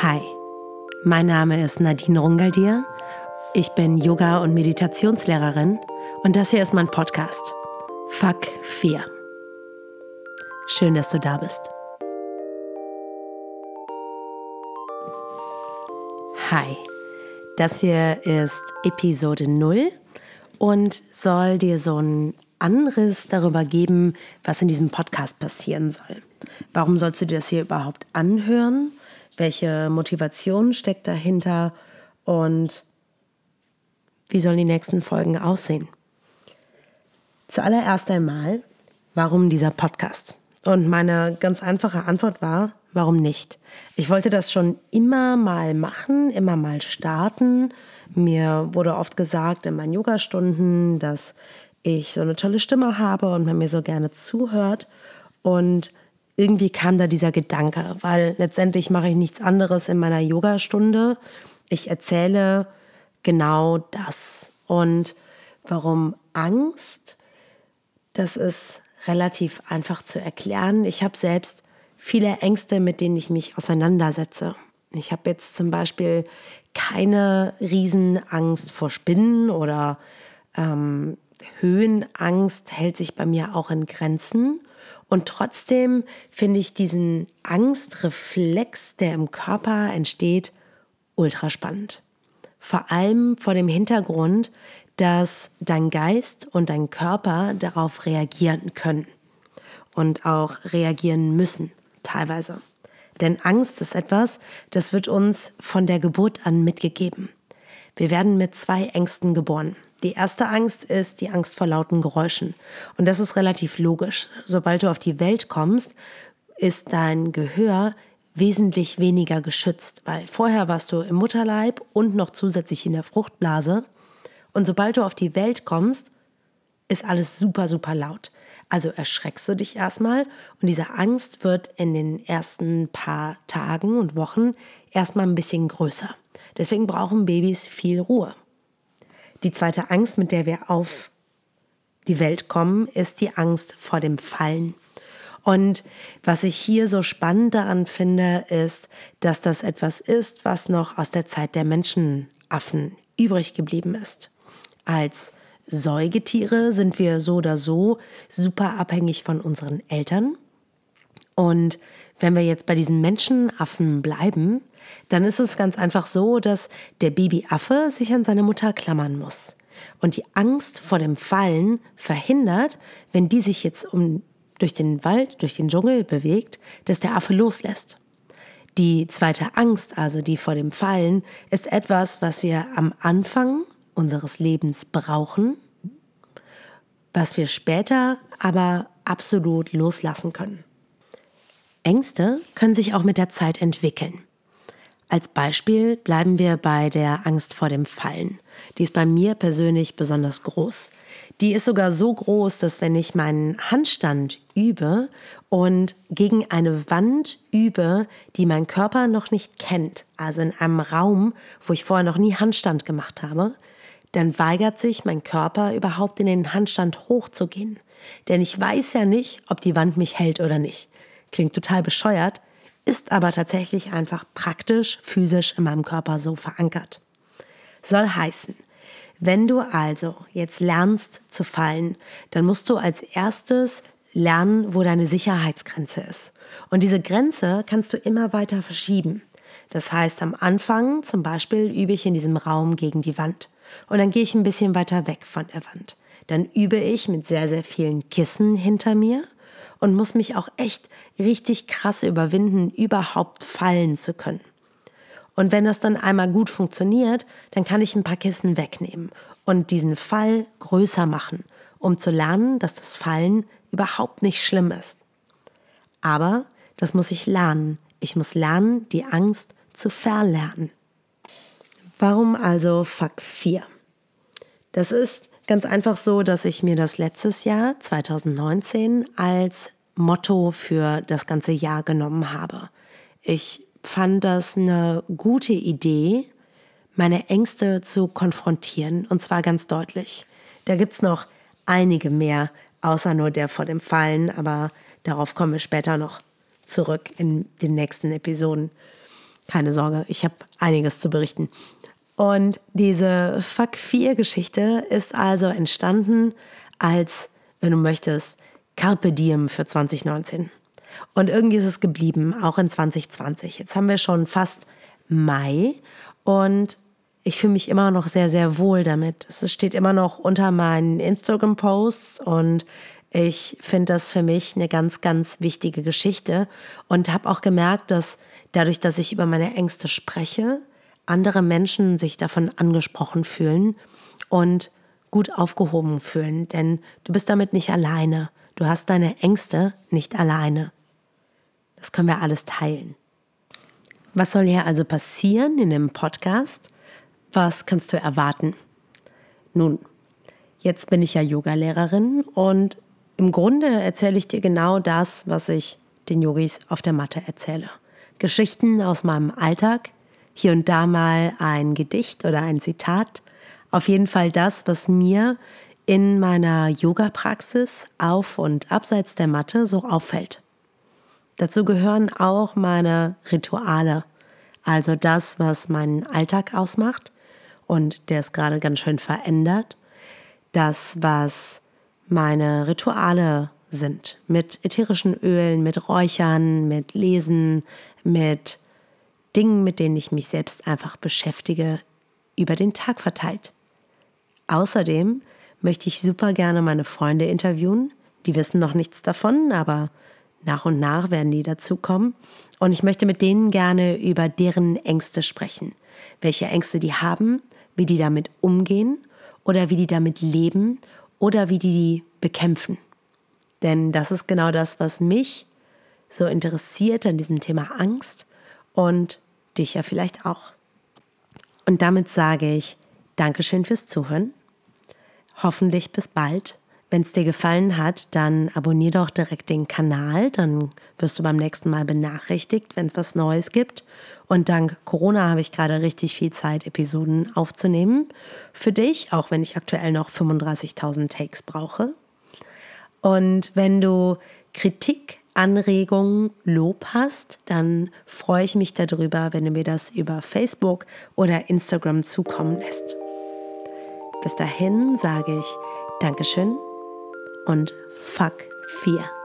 Hi, mein Name ist Nadine Rungaldir. Ich bin Yoga- und Meditationslehrerin und das hier ist mein Podcast. Fuck 4. Schön, dass du da bist. Hi, das hier ist Episode 0 und soll dir so einen Anriss darüber geben, was in diesem Podcast passieren soll. Warum sollst du dir das hier überhaupt anhören? Welche Motivation steckt dahinter? Und wie sollen die nächsten Folgen aussehen? Zuallererst einmal, warum dieser Podcast? Und meine ganz einfache Antwort war, warum nicht? Ich wollte das schon immer mal machen, immer mal starten. Mir wurde oft gesagt in meinen Yogastunden, dass ich so eine tolle Stimme habe und man mir so gerne zuhört. Und irgendwie kam da dieser Gedanke, weil letztendlich mache ich nichts anderes in meiner Yogastunde. Ich erzähle genau das. Und warum Angst? Das ist relativ einfach zu erklären. Ich habe selbst viele Ängste, mit denen ich mich auseinandersetze. Ich habe jetzt zum Beispiel keine Riesenangst vor Spinnen oder ähm, Höhenangst hält sich bei mir auch in Grenzen. Und trotzdem finde ich diesen Angstreflex, der im Körper entsteht, ultra spannend. Vor allem vor dem Hintergrund, dass dein Geist und dein Körper darauf reagieren können und auch reagieren müssen, teilweise. Denn Angst ist etwas, das wird uns von der Geburt an mitgegeben. Wir werden mit zwei Ängsten geboren. Die erste Angst ist die Angst vor lauten Geräuschen. Und das ist relativ logisch. Sobald du auf die Welt kommst, ist dein Gehör wesentlich weniger geschützt, weil vorher warst du im Mutterleib und noch zusätzlich in der Fruchtblase. Und sobald du auf die Welt kommst, ist alles super, super laut. Also erschreckst du dich erstmal und diese Angst wird in den ersten paar Tagen und Wochen erstmal ein bisschen größer. Deswegen brauchen Babys viel Ruhe. Die zweite Angst, mit der wir auf die Welt kommen, ist die Angst vor dem Fallen. Und was ich hier so spannend daran finde, ist, dass das etwas ist, was noch aus der Zeit der Menschenaffen übrig geblieben ist. Als Säugetiere sind wir so oder so super abhängig von unseren Eltern. Und wenn wir jetzt bei diesen Menschenaffen bleiben, dann ist es ganz einfach so, dass der Babyaffe sich an seine Mutter klammern muss. Und die Angst vor dem Fallen verhindert, wenn die sich jetzt um, durch den Wald, durch den Dschungel bewegt, dass der Affe loslässt. Die zweite Angst, also die vor dem Fallen, ist etwas, was wir am Anfang unseres Lebens brauchen, was wir später aber absolut loslassen können. Ängste können sich auch mit der Zeit entwickeln. Als Beispiel bleiben wir bei der Angst vor dem Fallen. Die ist bei mir persönlich besonders groß. Die ist sogar so groß, dass wenn ich meinen Handstand übe und gegen eine Wand übe, die mein Körper noch nicht kennt, also in einem Raum, wo ich vorher noch nie Handstand gemacht habe, dann weigert sich mein Körper überhaupt in den Handstand hochzugehen. Denn ich weiß ja nicht, ob die Wand mich hält oder nicht. Klingt total bescheuert, ist aber tatsächlich einfach praktisch, physisch in meinem Körper so verankert. Soll heißen, wenn du also jetzt lernst zu fallen, dann musst du als erstes lernen, wo deine Sicherheitsgrenze ist. Und diese Grenze kannst du immer weiter verschieben. Das heißt, am Anfang zum Beispiel übe ich in diesem Raum gegen die Wand. Und dann gehe ich ein bisschen weiter weg von der Wand. Dann übe ich mit sehr, sehr vielen Kissen hinter mir und muss mich auch echt richtig krass überwinden, überhaupt fallen zu können. Und wenn das dann einmal gut funktioniert, dann kann ich ein paar Kissen wegnehmen und diesen Fall größer machen, um zu lernen, dass das Fallen überhaupt nicht schlimm ist. Aber das muss ich lernen. Ich muss lernen, die Angst zu verlernen. Warum also Fuck 4? Das ist Ganz einfach so, dass ich mir das letztes Jahr, 2019, als Motto für das ganze Jahr genommen habe. Ich fand das eine gute Idee, meine Ängste zu konfrontieren, und zwar ganz deutlich. Da gibt's noch einige mehr, außer nur der vor dem Fallen, aber darauf kommen wir später noch zurück in den nächsten Episoden. keine Sorge, ich habe einiges zu berichten. Und diese Fuck 4 Geschichte ist also entstanden als, wenn du möchtest, Carpe Diem für 2019. Und irgendwie ist es geblieben, auch in 2020. Jetzt haben wir schon fast Mai und ich fühle mich immer noch sehr, sehr wohl damit. Es steht immer noch unter meinen Instagram-Posts und ich finde das für mich eine ganz, ganz wichtige Geschichte und habe auch gemerkt, dass dadurch, dass ich über meine Ängste spreche, andere Menschen sich davon angesprochen fühlen und gut aufgehoben fühlen, denn du bist damit nicht alleine. Du hast deine Ängste nicht alleine. Das können wir alles teilen. Was soll hier also passieren in dem Podcast? Was kannst du erwarten? Nun, jetzt bin ich ja Yogalehrerin und im Grunde erzähle ich dir genau das, was ich den Yogis auf der Matte erzähle. Geschichten aus meinem Alltag, hier und da mal ein Gedicht oder ein Zitat, auf jeden Fall das, was mir in meiner Yoga-Praxis auf und abseits der Matte so auffällt. Dazu gehören auch meine Rituale, also das, was meinen Alltag ausmacht und der ist gerade ganz schön verändert. Das, was meine Rituale sind, mit ätherischen Ölen, mit Räuchern, mit Lesen, mit Dingen, mit denen ich mich selbst einfach beschäftige, über den Tag verteilt. Außerdem möchte ich super gerne meine Freunde interviewen. Die wissen noch nichts davon, aber nach und nach werden die dazukommen. Und ich möchte mit denen gerne über deren Ängste sprechen. Welche Ängste die haben, wie die damit umgehen oder wie die damit leben oder wie die die bekämpfen. Denn das ist genau das, was mich so interessiert an diesem Thema Angst und dich ja vielleicht auch. Und damit sage ich Dankeschön fürs Zuhören. Hoffentlich bis bald wenn es dir gefallen hat, dann abonnier doch direkt den Kanal, dann wirst du beim nächsten Mal benachrichtigt, wenn es was Neues gibt. Und dank Corona habe ich gerade richtig viel Zeit, Episoden aufzunehmen. Für dich, auch wenn ich aktuell noch 35.000 Takes brauche. Und wenn du Kritik, Anregungen, Lob hast, dann freue ich mich darüber, wenn du mir das über Facebook oder Instagram zukommen lässt. Bis dahin sage ich Dankeschön und Fuck 4.